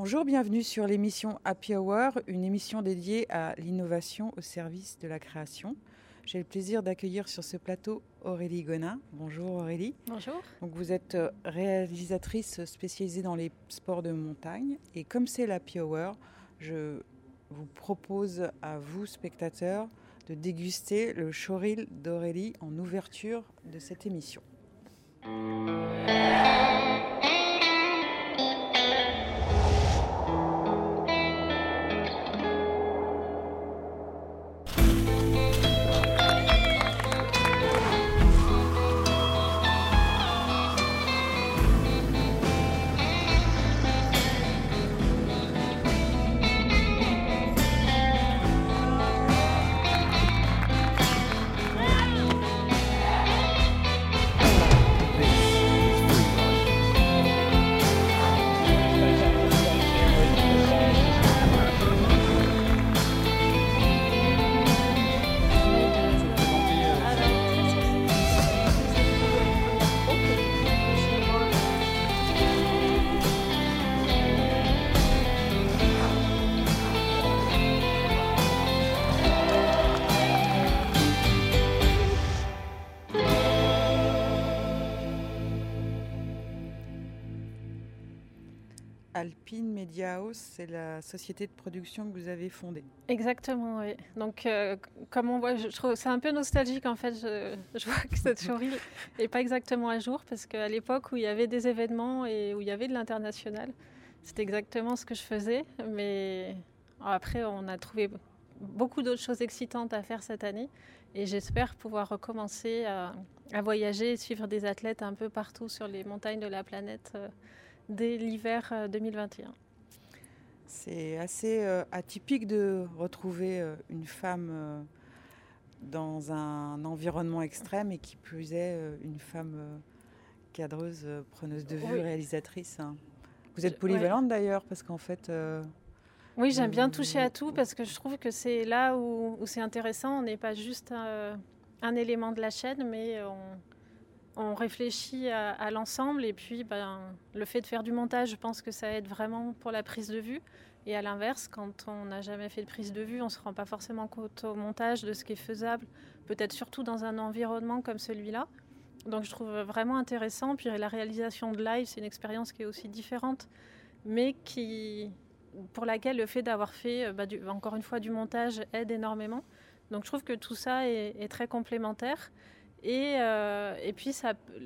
Bonjour, bienvenue sur l'émission Happy Hour, une émission dédiée à l'innovation au service de la création. J'ai le plaisir d'accueillir sur ce plateau Aurélie Gonin. Bonjour Aurélie. Bonjour. Donc vous êtes euh, réalisatrice spécialisée dans les sports de montagne et comme c'est l'Happy Hour, je vous propose à vous spectateurs de déguster le choril d'Aurélie en ouverture de cette émission. Alpine Media House, c'est la société de production que vous avez fondée. Exactement, oui. Donc, euh, comme on voit, je, trouve c'est un peu nostalgique en fait. Je, vois que cette choril n'est pas exactement à jour parce qu'à l'époque où il y avait des événements et où il y avait de l'international, c'était exactement ce que je faisais. Mais après, on a trouvé beaucoup d'autres choses excitantes à faire cette année et j'espère pouvoir recommencer à, voyager et suivre des athlètes un peu partout sur les montagnes de la planète. Euh, dès l'hiver 2021. Euh, C'est assez euh, atypique de retrouver euh, une femme dans un environnement extrême et qui plus est une femme cadreuse, preneuse de vue, réalisatrice. Hein. Vous êtes polyvalente d'ailleurs parce qu'en fait... oui, j'aime bien toucher à tout parce que je trouve que c'est là où, c'est intéressant. On n'est pas juste un, élément de la chaîne, mais on, on réfléchit à, l'ensemble et puis ben, le fait de faire du montage, je pense que ça aide vraiment pour la prise de vue. Et à l'inverse, quand on n'a jamais fait de prise de vue, on ne se rend pas forcément compte au montage de ce qui est faisable, peut-être surtout dans un environnement comme celui-là. Donc je trouve vraiment intéressant. Puis la réalisation de live, c'est une expérience qui est aussi différente, mais qui, pour laquelle le fait d'avoir fait, bah, encore une fois, du montage aide énormément. Donc je trouve que tout ça est très complémentaire. Et, euh, et puis,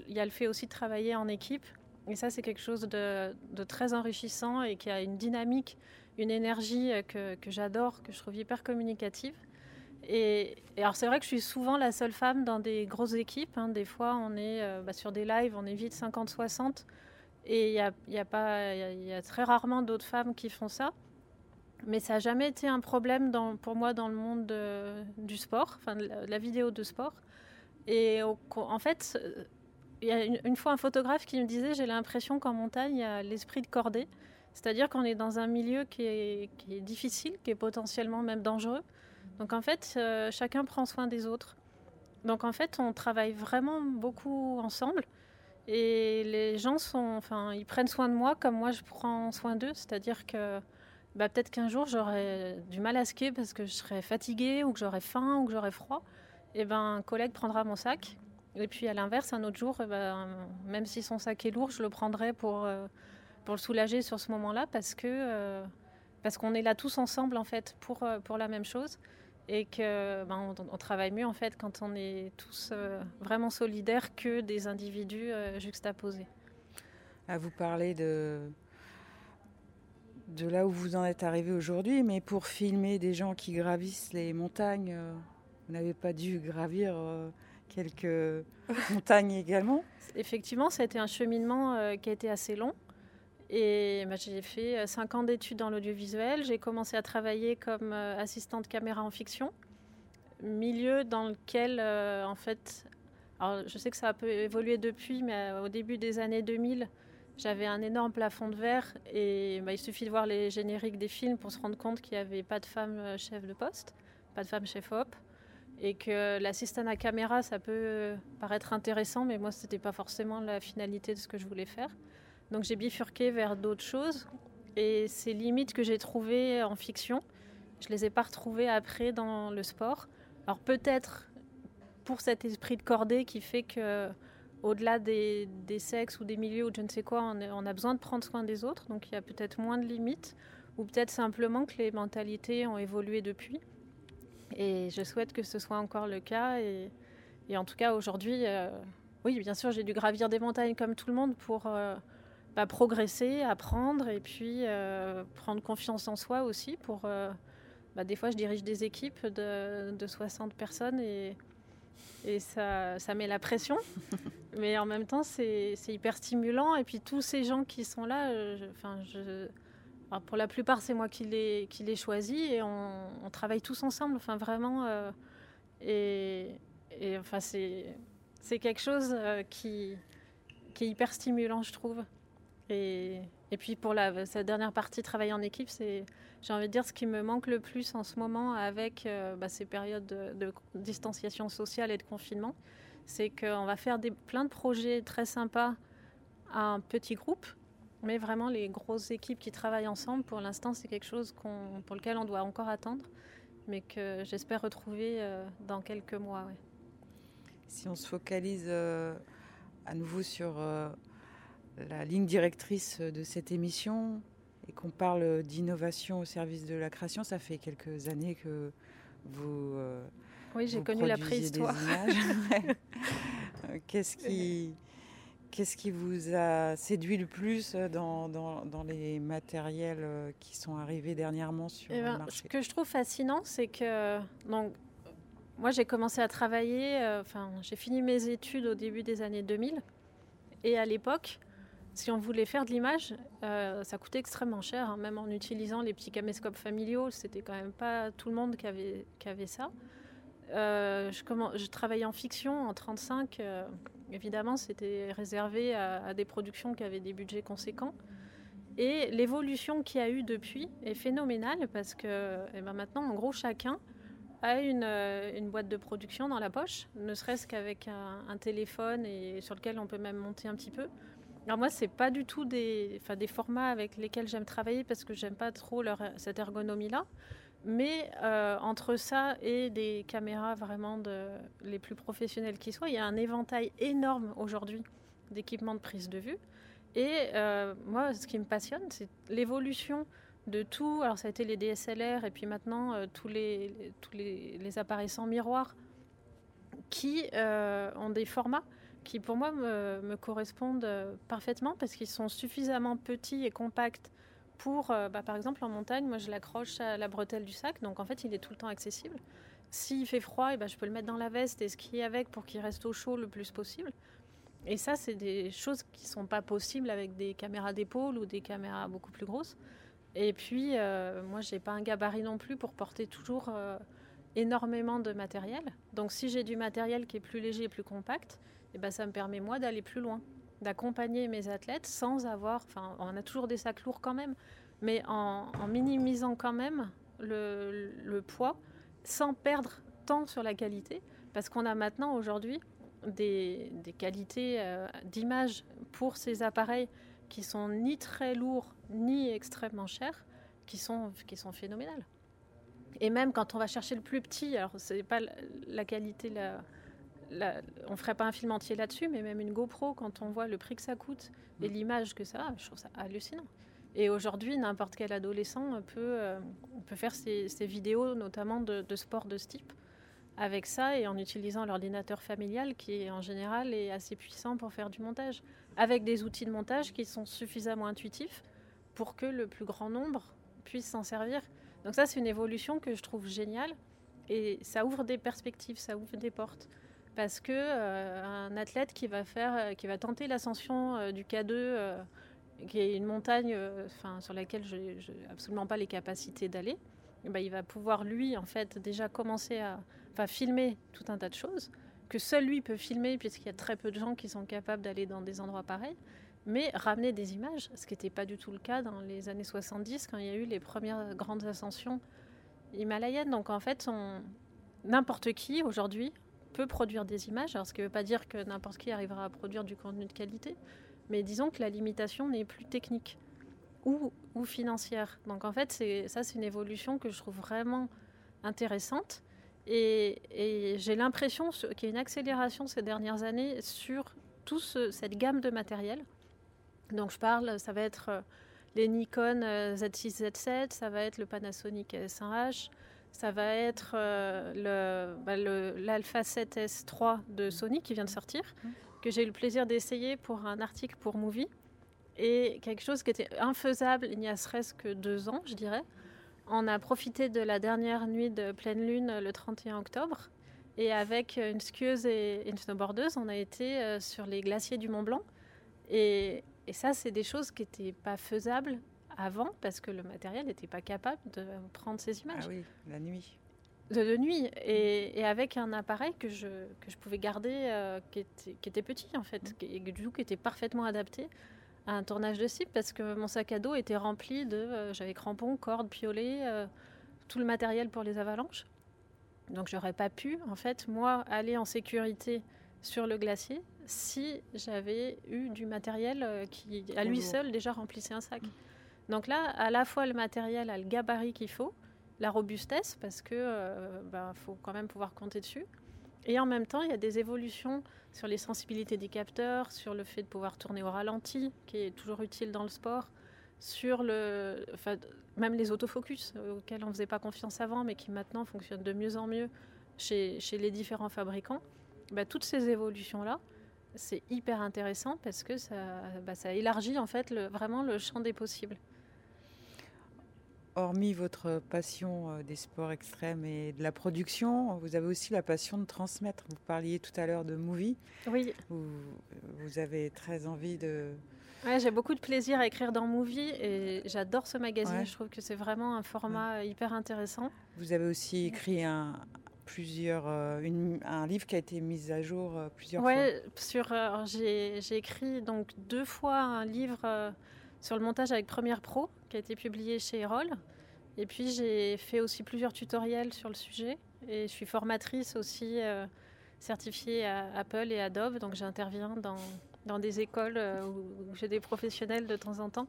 il y a le fait aussi de travailler en équipe. Et ça, c'est quelque chose de, très enrichissant et qui a une dynamique, une énergie que, que j'adore, que je trouve hyper communicative. Et, alors, c'est vrai que je suis souvent la seule femme dans des grosses équipes. Hein. Des fois, on est euh, bah, sur des lives, on est vite 50-60. Et il y a, y y a très rarement d'autres femmes qui font ça. Mais ça n'a jamais été un problème pour moi dans le monde du sport, enfin la vidéo de sport. Et en fait, il y a une, fois un photographe qui me disait J'ai l'impression qu'en montagne, il y a l'esprit de cordée. C'est-à-dire qu'on est dans un milieu qui est, difficile, qui est potentiellement même dangereux. Donc en fait, euh, chacun prend soin des autres. Donc en fait, on travaille vraiment beaucoup ensemble. Et les gens sont, enfin, ils prennent soin de moi comme moi je prends soin d'eux. C'est-à-dire que bah, peut-être qu'un jour j'aurai du mal à skier parce que je serai fatiguée ou que j'aurai faim ou que j'aurai froid eh ben, un collègue prendra mon sac. Et puis à l'inverse, un autre jour, eh ben, même si son sac est lourd, je le prendrai pour, euh, pour le soulager sur ce moment-là parce que euh, parce qu'on est là tous ensemble en fait pour, euh, pour la même chose et que ben, on, travaille mieux en fait quand on est tous vraiment solidaires que des individus juxtaposés. À vous parler de de là où vous en êtes arrivé aujourd'hui, mais pour filmer des gens qui gravissent les montagnes vous n'avez pas dû gravir euh, quelques montagnes également Effectivement, ça a été un cheminement euh, qui a été assez long. Et bah, j'ai fait 5 euh, ans d'études dans l'audiovisuel. J'ai commencé à travailler comme assistante caméra en fiction, milieu dans lequel, en fait, alors je sais que ça a peu évolué depuis, mais au début des années 2000, j'avais un énorme plafond de verre et bah, il suffit de voir les génériques des films pour se rendre compte qu'il n'y avait pas de femme chef de poste, pas de femme chef op et que l'assistant à caméra, ça peut paraître intéressant, mais moi, ce n'était pas forcément la finalité de ce que je voulais faire. Donc j'ai bifurqué vers d'autres choses. Et ces limites que j'ai trouvées en fiction, je ne les ai pas retrouvées après dans le sport. Alors peut-être pour cet esprit de cordée qui fait que au-delà des, sexes ou des milieux ou je ne sais quoi, on, a besoin de prendre soin des autres, donc il y a peut-être moins de limites, ou peut-être simplement que les mentalités ont évolué depuis. Et je souhaite que ce soit encore le cas. Et, en tout cas, aujourd'hui, euh, oui, bien sûr, j'ai dû gravir des montagnes comme tout le monde pour euh, bah, progresser, apprendre et puis euh, prendre confiance en soi aussi. Pour, bah, des fois, je dirige des équipes de, de 60 personnes et et ça, ça met la pression. Mais en même temps, c'est hyper stimulant. Et puis tous ces gens qui sont là, enfin, je, pour la plupart, c'est moi qui les, qui et on, travaille tous ensemble. Enfin, vraiment. Euh, et, enfin, c'est quelque chose euh, qui, est hyper stimulant, je trouve. Et, puis pour la, cette dernière partie, travailler en équipe, c'est, j'ai envie de dire, ce qui me manque le plus en ce moment avec euh, bah, ces périodes de, distanciation sociale et de confinement, c'est qu'on va faire plein de projets très sympas à un petit groupe, mais vraiment les grosses équipes qui travaillent ensemble, pour l'instant, c'est quelque chose pour lequel on doit encore attendre, mais que j'espère retrouver euh, dans quelques mois. Si on se focalise euh, à nouveau sur la ligne directrice de cette émission et qu'on parle d'innovation au service de la création, ça fait quelques années que vous. Euh, oui, j'ai connu la préhistoire. Qu'est-ce qui. Qu'est-ce qui vous a séduit le plus dans, dans, dans les matériels euh, qui sont arrivés dernièrement sur eh ben, le marché Ce que je trouve fascinant, c'est que donc, moi j'ai commencé à travailler, euh, enfin j'ai fini mes études au début des années 2000, et à l'époque, si on voulait faire de l'image, euh, ça coûtait extrêmement cher, hein. même en utilisant les petits caméscopes familiaux, c'était quand même pas tout le monde qui avait, qui avait ça. Euh, je, je, travaillais en fiction en 35, euh, évidemment c'était réservé à, des productions qui avaient des budgets conséquents. Et l'évolution qu'il y a eu depuis est phénoménale parce que eh ben maintenant, en gros, chacun a une, une, boîte de production dans la poche, ne serait-ce qu'avec un, téléphone et sur lequel on peut même monter un petit peu. Alors moi, c'est pas du tout des, des formats avec lesquels j'aime travailler parce que j'aime pas trop cette ergonomie-là. Mais euh, entre ça et des caméras vraiment les plus professionnelles qui soient, il y a un éventail énorme aujourd'hui d'équipements de prise de vue. Et euh, moi, ce qui me passionne, c'est l'évolution de tout. Alors ça a été les DSLR et puis maintenant euh, tous, les, tous les, appareils sans miroir qui ont des formats qui pour moi me, correspondent parfaitement parce qu'ils sont suffisamment petits et compacts pour, euh, bah, par exemple en montagne, moi je l'accroche à la bretelle du sac, donc en fait il est tout le temps accessible. S'il fait froid, eh ben, je peux le mettre dans la veste et skier avec pour qu'il reste au chaud le plus possible. Et ça, c'est des choses qui ne sont pas possibles avec des caméras d'épaule ou des caméras beaucoup plus grosses. Et puis, euh, moi, je n'ai pas un gabarit non plus pour porter toujours énormément de matériel. Donc, si j'ai du matériel qui est plus léger et plus compact, et ben, ça me permet moi d'aller plus loin, d'accompagner mes athlètes sans avoir, enfin on a toujours des sacs lourds quand même, mais en, minimisant quand même le, poids sans perdre tant sur la qualité, parce qu'on a maintenant aujourd'hui des, qualités euh, d'image pour ces appareils qui sont ni très lourds ni extrêmement chers, qui sont, qui sont phénoménales. Et même quand on va chercher le plus petit, alors c'est pas la qualité la, on ferait pas un film entier là-dessus, mais même une GoPro, quand on voit le prix que ça coûte et mm. l'image que ça a, je trouve ça hallucinant. Et aujourd'hui, n'importe quel adolescent peut, euh, peut faire ses, vidéos, notamment de, sport de ce type, avec ça et en utilisant l'ordinateur familial qui, en général, est assez puissant pour faire du montage, avec des outils de montage qui sont suffisamment intuitifs pour que le plus grand nombre puisse s'en servir. Donc ça, c'est une évolution que je trouve géniale et ça ouvre des perspectives, ça ouvre des portes parce que euh, un athlète qui va faire, euh, qui va tenter l'ascension euh, du K2, qui est une montagne, sur laquelle je n'ai absolument pas les capacités d'aller, eh ben, il va pouvoir lui en fait déjà commencer à, filmer tout un tas de choses que seul lui peut filmer puisqu'il y a très peu de gens qui sont capables d'aller dans des endroits pareils, mais ramener des images, ce qui n'était pas du tout le cas dans les années 70 quand il y a eu les premières grandes ascensions himalayennes. Donc en fait, n'importe qui aujourd'hui peut produire des images. Alors, ce qui ne veut pas dire que n'importe qui arrivera à produire du contenu de qualité, mais disons que la limitation n'est plus technique. ou, ou financière. Donc en fait, ça, c'est une évolution que je trouve vraiment intéressante. Et, et j'ai l'impression qu'il y a une accélération ces dernières années sur toute cette gamme de matériel. Donc je parle, ça va être euh, les Nikon Z6, Z7, ça va être le Panasonic S1H, ça va être euh, bah, l'Alpha 7S3 de Sony qui vient de sortir, mmh. que j'ai eu le plaisir d'essayer pour un article pour Movie. Et quelque chose qui était infaisable il n'y a serait-ce que deux ans, je dirais. On a profité de la dernière nuit de pleine lune le 31 octobre. Et avec une skieuse et une snowboardeuse, on a été euh, sur les glaciers du Mont Blanc. Et, et ça, c'est des choses qui n'étaient pas faisables avant parce que le matériel n'était pas capable de prendre ces images. Ah oui, la nuit. De, nuit et, avec un appareil que je, que je pouvais garder euh, qui, était, qui, était, petit en fait et du coup qui était parfaitement adapté à un tournage de cible parce que mon sac à dos était rempli de euh, j'avais crampons, cordes, piolets, euh, tout le matériel pour les avalanches. Donc j'aurais pas pu en fait moi aller en sécurité sur le glacier si j'avais eu du matériel qui à lui seul déjà remplissait un sac. Donc là, à la fois le matériel a le gabarit qu'il faut, la robustesse, parce que euh, ben, faut quand même pouvoir compter dessus. Et en même temps, il y a des évolutions sur les sensibilités des capteurs, sur le fait de pouvoir tourner au ralenti, qui est toujours utile dans le sport, sur le, enfin, même les autofocus euh, auxquels on ne faisait pas confiance avant, mais qui maintenant fonctionnent de mieux en mieux chez, les différents fabricants. Ben, toutes ces évolutions-là, c'est hyper intéressant parce que ça, ça élargit en fait le, vraiment le champ des possibles hormis votre passion euh, des sports extrêmes et de la production, vous avez aussi la passion de transmettre. Vous parliez tout à l'heure de movie. Oui. Vous, vous avez très envie de. Ouais, j'ai beaucoup de plaisir à écrire dans Movie et j'adore ce magazine. Je trouve que c'est vraiment un format hyper intéressant. Vous avez aussi écrit un, plusieurs, euh, un livre qui a été mis à jour euh, plusieurs ouais, fois. Sur, j'ai, j'ai écrit donc deux fois un livre sur le montage avec Premiere Pro, qui a été publié chez Erol. Et puis j'ai fait aussi plusieurs tutoriels sur le sujet. Et je suis formatrice aussi euh, certifiée à Apple et Adobe. Donc j'interviens dans, dans, des écoles euh, où, j'ai des professionnels de temps en temps.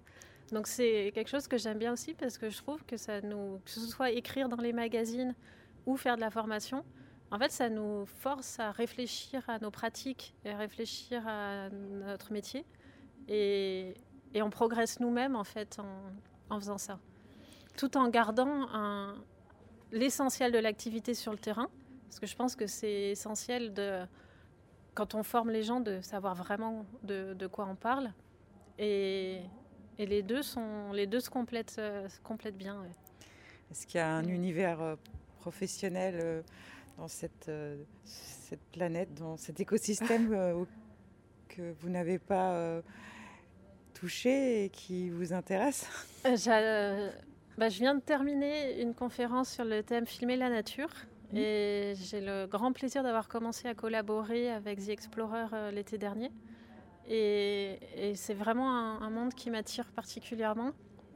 Donc c'est quelque chose que j'aime bien aussi parce que je trouve que ça nous, que ce soit écrire dans les magazines ou faire de la formation, en fait ça nous force à réfléchir à nos pratiques et à réfléchir à notre métier. Et, on progresse nous-mêmes en fait en, faisant ça, tout en gardant l'essentiel de l'activité sur le terrain, parce que je pense que c'est essentiel de quand on forme les gens de savoir vraiment de, quoi on parle, et, les deux sont les deux se complètent, euh, complètent bien. Est-ce qu'il y a un univers euh, professionnel euh, dans cette, cette planète, dans cet écosystème que vous n'avez pas touché et qui vous intéresse? Euh, euh, bah, Je viens de terminer une conférence sur le thème Filmer la nature. Mmh. Et j'ai le grand plaisir d'avoir commencé à collaborer avec The Explorer euh, l'été dernier. Et, c'est vraiment un, monde qui m'attire particulièrement.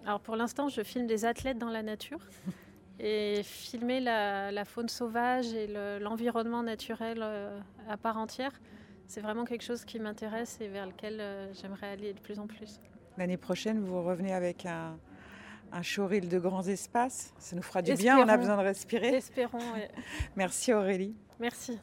Alors pour l'instant, je filme des athlètes dans la nature. Et filmer la, la faune sauvage et l'environnement naturel à part entière, c'est vraiment quelque chose qui m'intéresse et vers lequel euh, j'aimerais aller de plus en plus. L'année prochaine, vous revenez avec un, un showreel de grands espaces. Ça nous fera du bien, on a besoin de respirer. Espérons, Merci Aurélie. Merci.